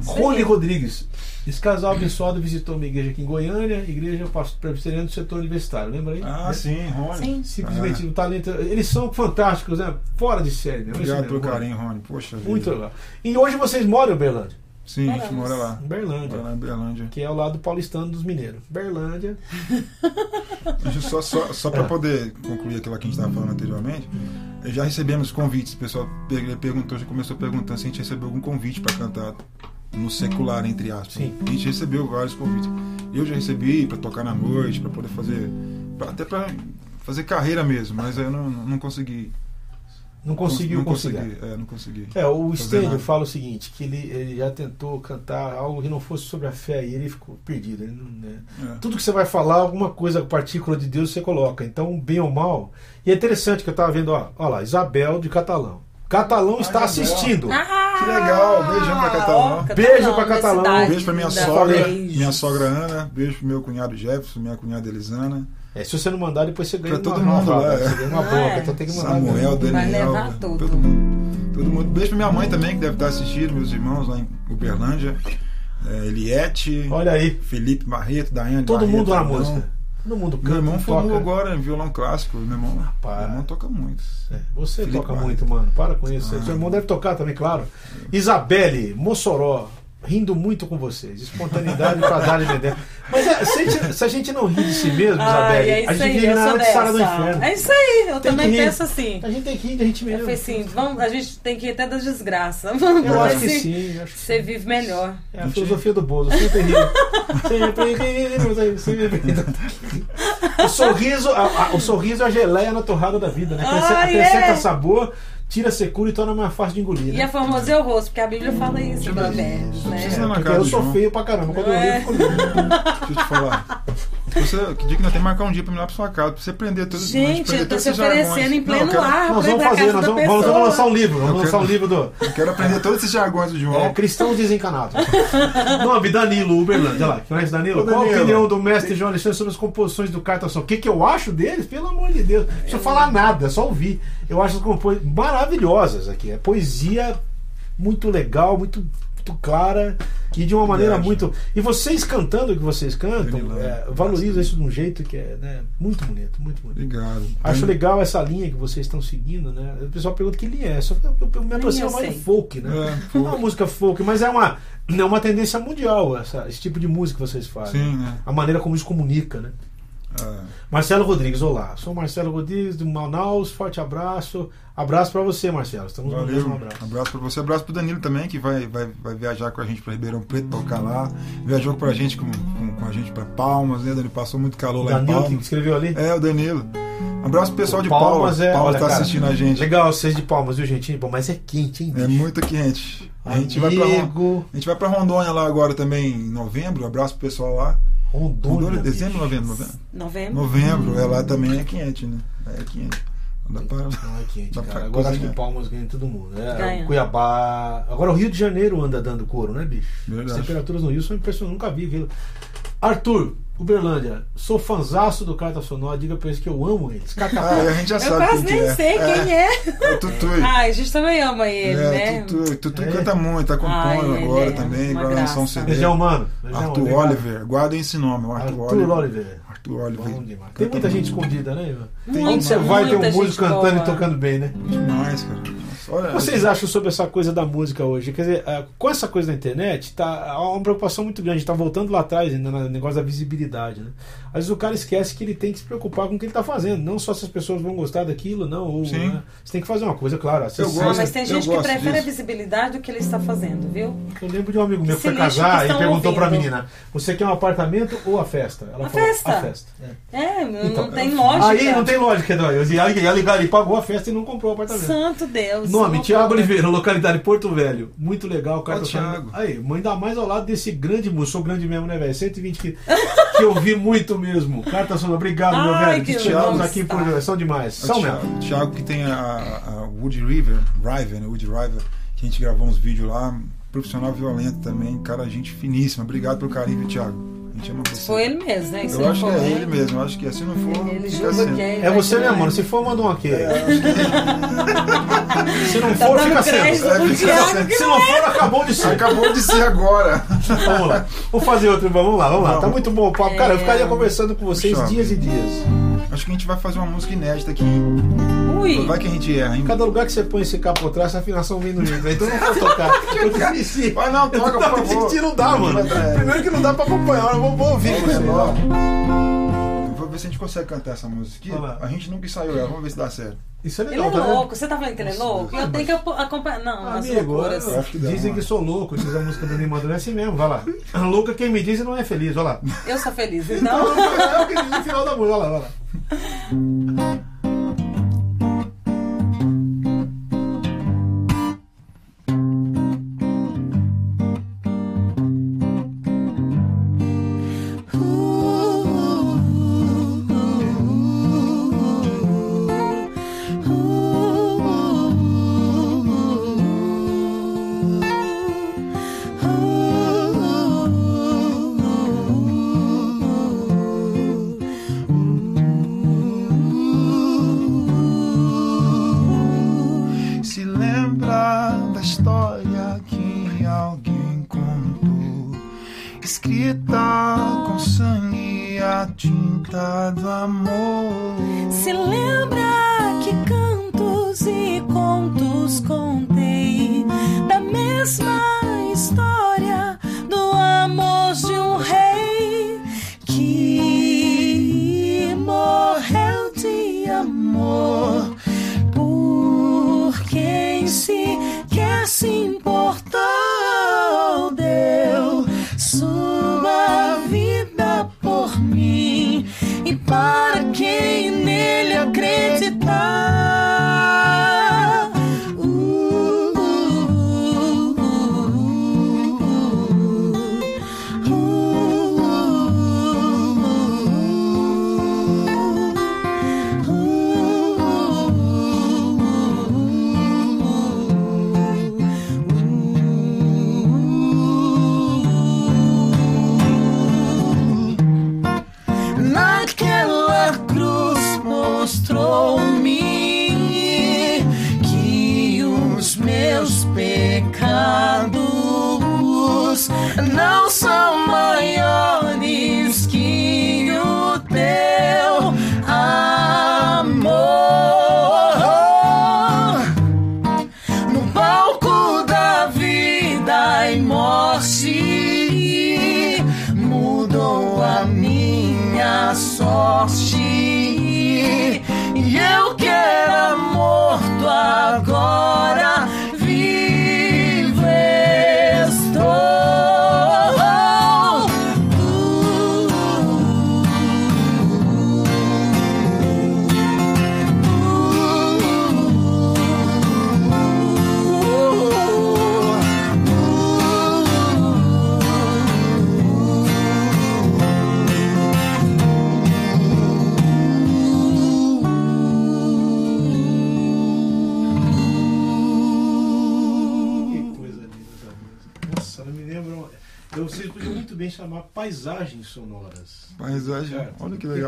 Rony Rodrigues. Esse casal abençoado visitou uma igreja aqui em Goiânia, igreja presbiteriana do setor universitário, lembra aí? Ah, Né? sim, Rony. Sim. Simplesmente um talento. Eles são fantásticos, né? Fora de série, mesmo. Obrigado pelo carinho, Rony. Poxa vida. Muito legal. E hoje vocês moram em Berlândia. Sim, a gente mora lá. Em Berlândia. Mora lá em Berlândia. Que é o lado paulistano dos mineiros. Berlândia. Só, só, só para É. poder concluir aquilo que a gente estava falando anteriormente, já recebemos convites. O pessoal per- perguntou, já começou perguntando se a gente recebeu algum convite para cantar no secular, entre aspas. Sim. A gente recebeu vários convites. Eu já recebi para tocar na noite, para poder fazer. pra- até para fazer carreira mesmo, mas eu não, não consegui Não conseguiu não conciliar. consegui, é, não consegui. É, o Stênio fala o seguinte, que ele, ele já tentou cantar algo que não fosse sobre a fé e ele ficou perdido. Ele não, né? É. Tudo que você vai falar, alguma coisa, partícula de Deus você coloca. Então, bem ou mal. E é interessante que eu estava vendo, ó, ó lá, Isabel de Catalão. Catalão está Isabel. assistindo. Ah, Que legal, beijão pra Catalão. ó, Beijo pra minha Catalão. Beijo pra minha sogra, Beijos. minha sogra Ana, beijo pro meu cunhado Jefferson, minha cunhada Elisana, É, se você não mandar, depois você ganha Pra uma todo mundo, nova, é. Você ganha uma boca, é. então tem que mandar. Samuel, mesmo. Vai Daniel, levar tudo. todo mundo. Todo mundo. Beijo pra minha mãe também, que deve estar assistindo, meus irmãos lá em Uberlândia. É, Eliette, Olha aí, Felipe Barreto, Daiane todo Barreto, mundo na irmão. música. Todo mundo canta, Meu irmão formou toca. agora em violão clássico. Meu irmão, Rapaz. meu irmão toca muito. É, você Felipe toca Barreto. muito, mano. Para com isso. Ah. Seu irmão deve tocar também, claro. Isabelle, Mossoró, rindo muito com vocês. Espontaneidade pra dar e vender. Mas é, se, a gente, se a gente não ri de si mesmo, Ai, Isabelle, é a gente vive eu na área de Sara do. Inferno. É isso aí, eu Tem também rir. penso assim. A gente tem que rir da gente Eu mesmo. falei assim, vamos, a gente tem que ir até da desgraça. Eu Vamos acho ver que sim. acho que Você vive melhor. É a filosofia do Bozo. Sempre ri. Sempre ri. Sempre ri. O sorriso, a- a- o sorriso é a geleia na torrada da vida, né? Acrescenta, Ah, acrescenta é. sabor, tira secura e torna mais fácil de engolir. E Né? a formoseia é o rosto, porque a Bíblia fala isso, menos, né? Casa eu sou João. feio pra caramba. Quando eu rio, é? eu fico lindo. Deixa eu te falar. Você, que dia que nós temos que marcar um dia pra me ir lá pra sua casa, pra você aprender tudo. Gente, aprender eu tô todos se jargões. oferecendo em Não, pleno eu quero, ar Nós vamos fazer, nós vamos, vamos pessoa. lançar um livro. Vamos Eu lançar quero- um livro do Eu quero aprender todos esses jargões do João. é, Cristãos Desencanados. Nome Danilo Uberlândia. Olha lá, conhece Danilo? Ô, Qual a Danilo. opinião do mestre João Alexandre sobre as composições do Cartação? O que, que eu acho deles? Pelo amor de Deus. Não precisa falar nada, é só ouvir. Eu acho as composições maravilhosas aqui. É poesia muito legal, muito, muito clara e de uma maneira Viagem. muito. E vocês cantando o que vocês cantam, é, valoriza isso de um jeito que é né, muito bonito, muito bonito. Obrigado. Acho legal essa linha que vocês estão seguindo, né? O pessoal pergunta que linha é. Só eu, eu, eu me aproximo eu mais do folk, né? É, Não é folk. uma música folk, mas é uma, é uma tendência mundial essa, esse tipo de música que vocês fazem. Sim, né? A maneira como isso comunica, né? É. Marcelo Rodrigues, olá. Sou Marcelo Rodrigues de Manaus. Forte abraço. Abraço pra você, Marcelo. Estamos no Valeu. mesmo abraço. Abraço pra você, abraço pro Danilo também, que vai, vai, vai viajar com a gente pra Ribeirão Preto, tocar lá. Viajou com a gente com, com, com a gente pra Palmas, né, Danilo? Passou muito calor lá em Danilo que Palmas. escreveu ali. É, o Danilo. Um abraço pro pessoal de Palmas Palmas. é- Palmas olha, tá cara, assistindo a gente. Legal, vocês de palmas, viu, gente? Bom, mas é quente, hein? É bicho? muito quente. A gente, vai pra, Amigo. a gente vai pra Rondônia lá agora também em novembro. Abraço pro pessoal lá. Rondônia. Rondônia, dezembro, novembro, novembro. Novembro. Novembro, é lá também é quente, né? É quente. Dá pra... Não é quente, Dá cara. pra Agora acho que. Palmas ganha todo mundo. É, Ganha. Cuiabá. Agora o Rio de Janeiro anda dando couro, né, bicho? Verdade. As temperaturas no Rio são impressionantes. Nunca vi aquilo. Arthur, Uberlândia, sou fanzaço do Carta Sonora. Diga pra eles que eu amo eles. Ah, KKK. a gente já Eu sabe quase nem é. sei quem é. É o Tutui. Ai, a gente também ama ele, é, né? Tutu, Tutu É. canta muito, tá compondo ele agora é também, vai lançar um. CD. Beijão, mano. Beijão, Arthur obrigado. Oliver, guardem esse nome, o Arthur, Arthur Oliver. Oliver. Arthur Oliver. Bom demais. Tem muita gente escondida, né, Ivan? Tem Onde você vai ter um músico gente cantando boa. e tocando bem, né? Demais, cara. Olha, O que vocês acham sobre essa coisa da música hoje? Quer dizer, ah, com essa coisa da internet, tá há uma preocupação muito grande. Tá voltando lá atrás, ainda no negócio da visibilidade, né? Às vezes o cara esquece que ele tem que se preocupar com o que ele tá fazendo. Não só se as pessoas vão gostar daquilo, não. Ou, Sim. né? Você tem que fazer uma coisa, claro. Ah, gosto. mas tem eu gente que prefere a disso. visibilidade do que ele está fazendo, viu? Eu lembro de um amigo meu que Se foi que casar e perguntou pra ouvindo. menina: Você quer um apartamento ou a festa? Ela A falou: festa. A festa. É. É, não- Então, não tem lógica. Aí não tem lógica, não. Ia ligar ali, pagou a festa e não comprou o apartamento. Santo Deus. Nome, não Tiago pode. Oliveira, localidade Porto Velho. Muito legal, carta Ó, sonora. Thiago. Aí, ainda mais ao lado desse grande músico. Sou grande mesmo, né, velho? 120 que, que eu vi muito mesmo. Carta sonora, obrigado, meu Ai, velho. que chegamos bom aqui por são demais. São Thiago, mesmo. o Thiago que tem a, a Wood River, River, né? Wood River, que a gente gravou uns vídeos lá, profissional violento também, cara, gente finíssima. Obrigado pelo carinho, viu, Você. Foi ele mesmo, né? Eu acho que for é ele mesmo, acho que é. Se não for, Ele julga assim. que é ele. É você mesmo, mano. Se for, manda um aqui. É, Se não Tá for, fica sendo. pro É, fica Thiago sendo. que Se não for, acabou de ser. acabou de ser agora. Vamos lá. Vamos fazer outro, vamos lá, vamos lá. Tá muito bom o papo. Cara, eu É. ficaria conversando com vocês Puxa dias e dias. Acho que a gente vai fazer uma música inédita aqui. Ui. Vai que a gente erra, hein? Cada lugar que você põe esse capotraço, a afinação vem no jeito. Então não vou tocar. Eu desisti. Vai não, toca, por favor. não dá, mano. É. Primeiro que não dá pra acompanhar, eu vou, vou ouvir. Eu Vou ver se a gente consegue cantar essa música aqui. A gente nunca ensaiou ela, vamos ver se dá certo. Isso é Ele legal, é tá vendo? louco. Você tá falando que ele é louco? Eu tenho que acompanhar. Não, Amigo, loucuras. eu- acho que dá, dizem mano. que sou louco, diz a música do Ney é assim mesmo, vai lá. Louca quem me diz e não é feliz, olha lá. Eu sou feliz. Então, Então, é o que diz no final da música, olha lá, olha lá.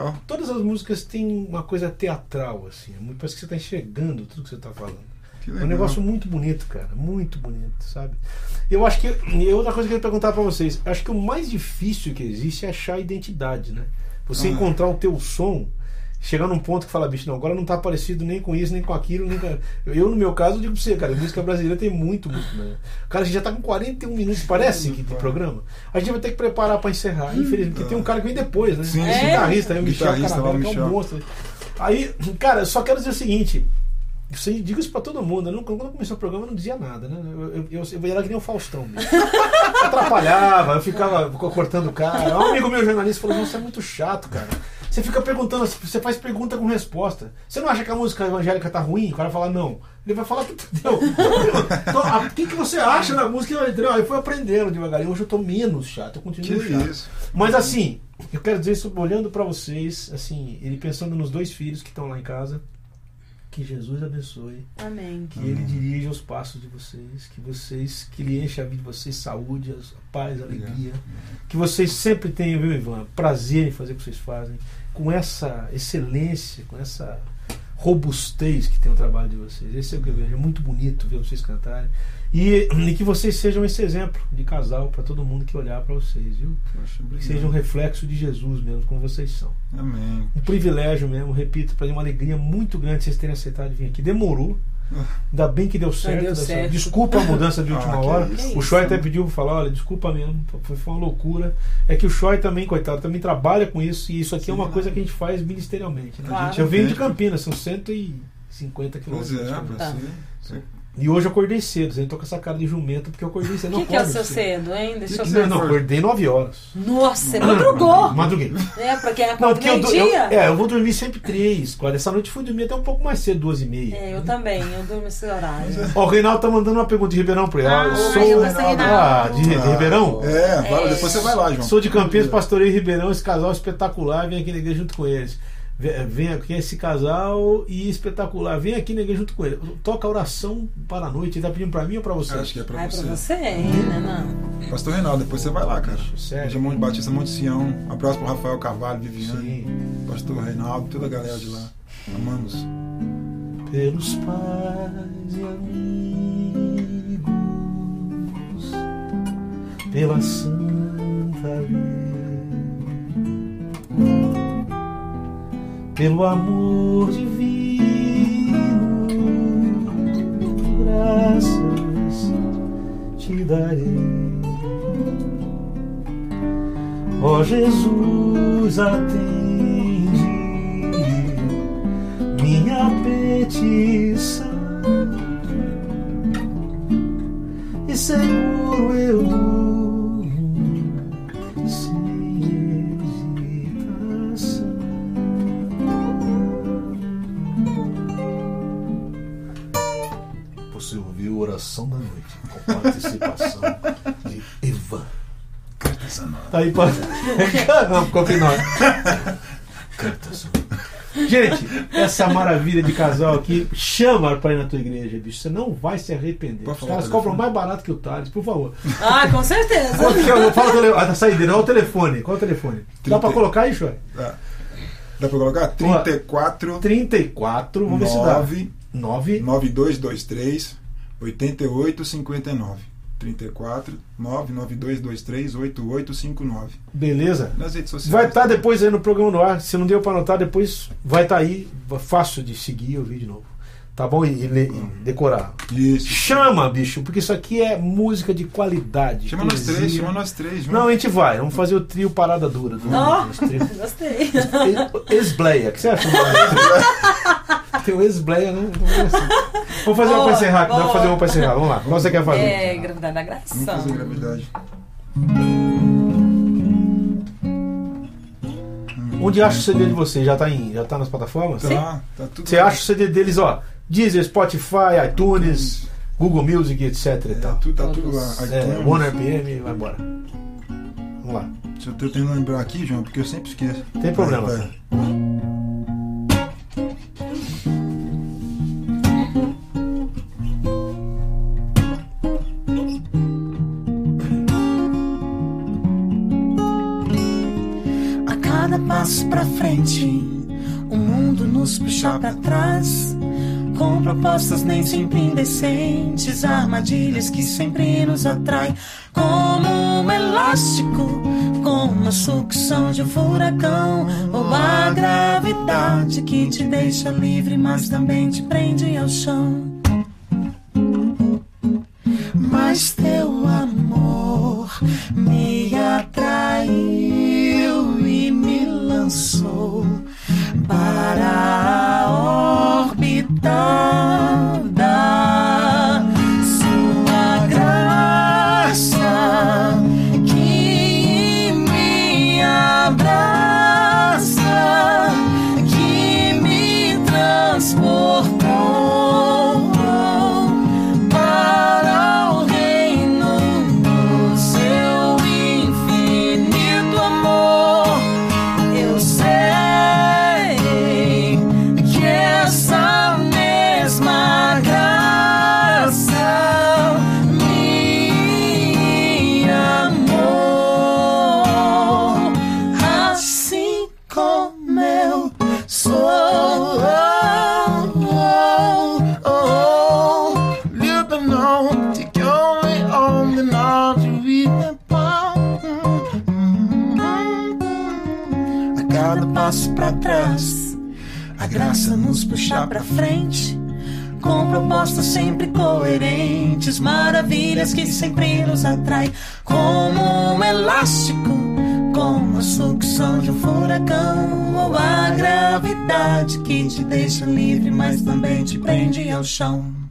Legal. Todas as músicas têm uma coisa teatral, assim. é muito- Parece que você está enxergando tudo que você está falando. É um negócio muito bonito, cara. Muito bonito, sabe? Eu acho que. E outra coisa que eu queria perguntar pra vocês. Acho que o mais difícil que existe é achar a identidade, né? Você Ah. encontrar o teu som, chegar num ponto que fala, bicho, não, agora não tá parecido nem com isso, nem com aquilo, nem com. Eu, no meu caso, digo pra você, cara, música brasileira tem muito, muito, né? Cara, a gente já tá com 41 minutos, parece que de programa. A gente vai ter que preparar pra encerrar, infelizmente, porque tem um cara que vem depois, né? Sim, sim. guitarrista, aí o Michel Guitarrista Carabella, o que é um Michel. monstro. Aí, cara, eu só quero dizer o seguinte. Você diga isso pra todo mundo. Eu não, quando começou o programa, eu não dizia nada, né? Eu, eu, eu, eu era que nem o Faustão mesmo. Atrapalhava, eu ficava cortando o cara. Um amigo meu jornalista falou: Não, você é muito chato, cara. Você fica perguntando, você faz pergunta com resposta. Você não acha que a música evangélica tá ruim? O cara fala, não. Ele vai falar que entendeu? Então, O que, que você acha da música? Entendeu? Aí foi aprendendo devagarinho. Hoje eu tô menos chato, eu continuo Que chato. isso. Mas assim, eu quero dizer isso olhando pra vocês, assim, ele pensando nos dois filhos que estão lá em casa. Que Jesus abençoe, Amém. que ele dirija os passos de vocês, que vocês, que ele enche a vida de vocês saúde, paz, alegria, que vocês sempre tenham, viu, Ivan, prazer em fazer o que vocês fazem, com essa excelência, com essa robustez que tem o trabalho de vocês. Esse é o que eu vejo, é muito bonito ver vocês cantarem. E, e que vocês sejam esse exemplo de casal para todo mundo que olhar para vocês, viu? Poxa, Que seja um reflexo de Jesus mesmo, como vocês são. Amém. Um privilégio mesmo, repito, para mim uma alegria muito grande vocês terem aceitado vir aqui. Demorou. Ainda bem que deu certo. deu dessa- certo. Desculpa a mudança de Ah, última que hora. isso. O Choi até pediu para falar, olha, desculpa mesmo, foi, foi uma loucura. É que o Choi também, coitado, também trabalha com isso e isso aqui é uma Sim, coisa né? que a gente faz ministerialmente. né? Claro. Eu venho de? Campinas, são 150 Pois quilômetros. é, praticamente. Tá. E hoje eu acordei cedo, eu tô com essa cara de jumento porque eu acordei cedo. O não que, que é o seu cedo, hein? Deixa eu Não, ver. não, acordei 9 horas. Nossa, você madrugou. Madruguei. É, porque é Não, porque eu, eu, é, eu vou dormir sempre três, quatro. Essa noite eu fui dormir até um pouco mais cedo, duas e meia. É, eu também, eu durmo esse horário. Ó, o Reinaldo tá mandando uma pergunta de Ribeirão pra ele. Ah, eu eu sou gostei, ah, de, de Ribeirão? É, vai, depois você vai lá, João. Sou de Campinas, pastorei em Ribeirão, esse casal espetacular, vem aqui na igreja junto com eles. Vem vem aqui esse casal e espetacular, vem aqui na igreja junto com eles. Toca a oração para a noite, ele tá pedindo pra mim ou pra você? Acho que é pra Ai, você. pra você, hein, né, não? Pastor Reinaldo, depois você vai lá, cara. Sério? Igreja Monte Batista, Monte Sião. Abraço pro Rafael Carvalho, Viviane, Sim. Pastor Reinaldo, toda a galera de lá. Amamos. Pelos pais e amigos pela santa lei, pelo amor divino, graças te darei. Ó Jesus, atende minha petição e seguro eu Você ouviu Oração da Noite com participação de Ivan. Tá aí pra. Caramba. Cartas. Gente, essa maravilha de casal aqui, chama pra ir na tua igreja, bicho. Você não vai se arrepender. Pode Os caras compram mais barato que o Thales, por favor. Ah, com certeza. Qual que é o- Fala o telefone. Ah, tá saideira, olha o telefone. Qual é o telefone? Dá pra colocar aí, Shoy? Dá. Dá pra colocar? 34 34, vamos ver se dá. 9 9. 9223 8859. 34 99223 8859. Beleza? Nas redes sociais. Vai estar depois aí no programa no ar. Se não deu pra anotar, depois vai estar aí. Fácil de seguir e ouvir de novo. Tá bom? E, e e decorar. Isso. Chama, bicho, porque isso aqui é música de qualidade. Chama nós três, poesia. chama nós três. Não, a gente vai. Vamos fazer o trio Parada Dura. do- trio- Gostei. Esbleia. O que você acha? Tem o Esbleia, né? Vamos fazer uma Boa, pra encerrar. Vamos boa. fazer uma pra encerrar. Vamos lá. Qual você quer fazer? É, gravidade da Vamos graça. fazer gravidade. Onde acha o CD de vocês? Já tá, em, já tá nas plataformas? Tá, tá tudo. Você acha o CD deles, ó? Deezer, Spotify, iTunes, Google Music, etc e É, tal. tudo, tá tudo lá. É. One RPM, vai embora. Vamos lá. Eu tô tentando lembrar aqui, João, porque eu sempre esqueço. Tem problema, Vai, vai. A cada passo pra frente, o mundo nos puxa pra trás. Com propostas nem sempre indecentes, armadilhas que sempre nos atraem. Como um elástico, como a sucção de um furacão. Ou a gravidade que te deixa livre, mas também te prende ao chão. Coerentes, maravilhas que sempre nos atrai, como um elástico, como a sucção de um furacão, ou a gravidade que te deixa livre, mas também te prende ao chão.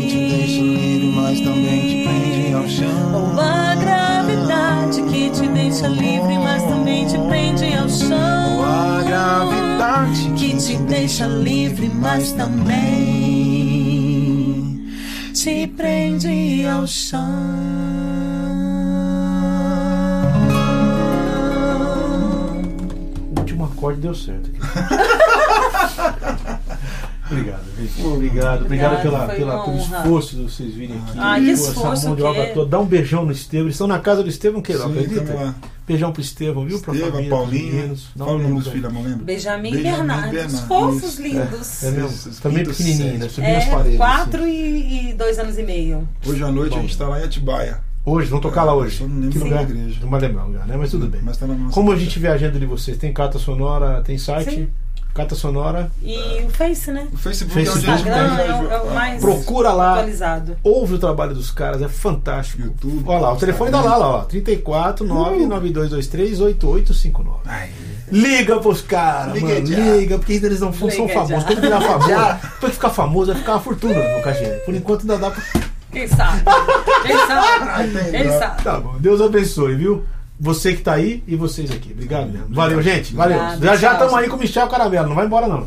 Que te deixa livre, mas também te prende ao chão. Ou a gravidade que te deixa livre, mas também te prende ao Ou chão. a gravidade que te deixa livre, mas também te prende ao chão. O último acorde deu certo aqui. Obrigado, gente. Obrigado, obrigado Obrigada, pela, pela, pelo honra. esforço de vocês virem aqui. Ai, que esforço, Essa mão de obra toda. Dá um beijão no Estevão. Eles estão na casa do Estevão Queiroz, acredita? lá. Beijão pro Estevão, viu? Pra Estevam, família, um Fala o nome dos filhos, amor, lembra? Benjamin e Bernardo, Bernardo, os fofos isso. lindos. É mesmo? Esses Também pequenininho, né? Subindo as É, paredes. quatro assim. e, dois anos e meio. Hoje à noite Bom. a gente tá lá em Atibaia. Hoje, vão tocar lá hoje. Só não lembro Que da lugar? igreja. Não vai lembrar o lugar, né? Mas tudo bem. Mas tá Como a gente vê a agenda de vocês? Tem carta sonora, tem site? Sim. Carta sonora. E o Face, né? O Facebook, Facebook. é onde Instagram é o, é o tem. mais Procura lá. atualizado. Ouve o trabalho dos caras, é fantástico. YouTube, Olha lá, o telefone tá lá, lá, ó. 34 99223 8859. Ai, Liga pros caras, Liga mano. Liga, porque ainda eles não são Liga famosos. já. Quando virar famoso, depois ficar famoso, vai ficar uma fortuna no KGL. Por enquanto ainda dá pra. Quem sabe? Quem sabe? Quem sabe? Tá bom, Deus abençoe, viu? Você que tá aí e vocês aqui. Obrigado mesmo. Valeu, gente. Valeu. Obrigada, já já estamos aí com o Michel Caramelo. Não vai embora, não.